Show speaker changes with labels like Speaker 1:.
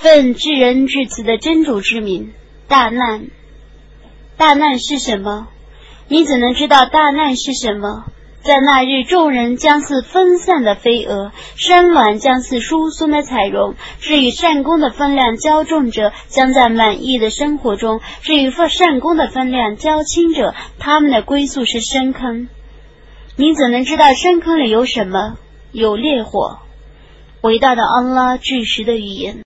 Speaker 1: 奉至人至此的真主之名，大难！大难是什么？你怎能知道大难是什么？在那日，众人将似分散的飞蛾，山峦将似疏松的彩绒。至于善功的分量较重者，将在满意的生活中；至于善功的分量较轻者，他们的归宿是深坑。你怎能知道深坑里有什么？有烈火。伟大的安拉巨石的语言。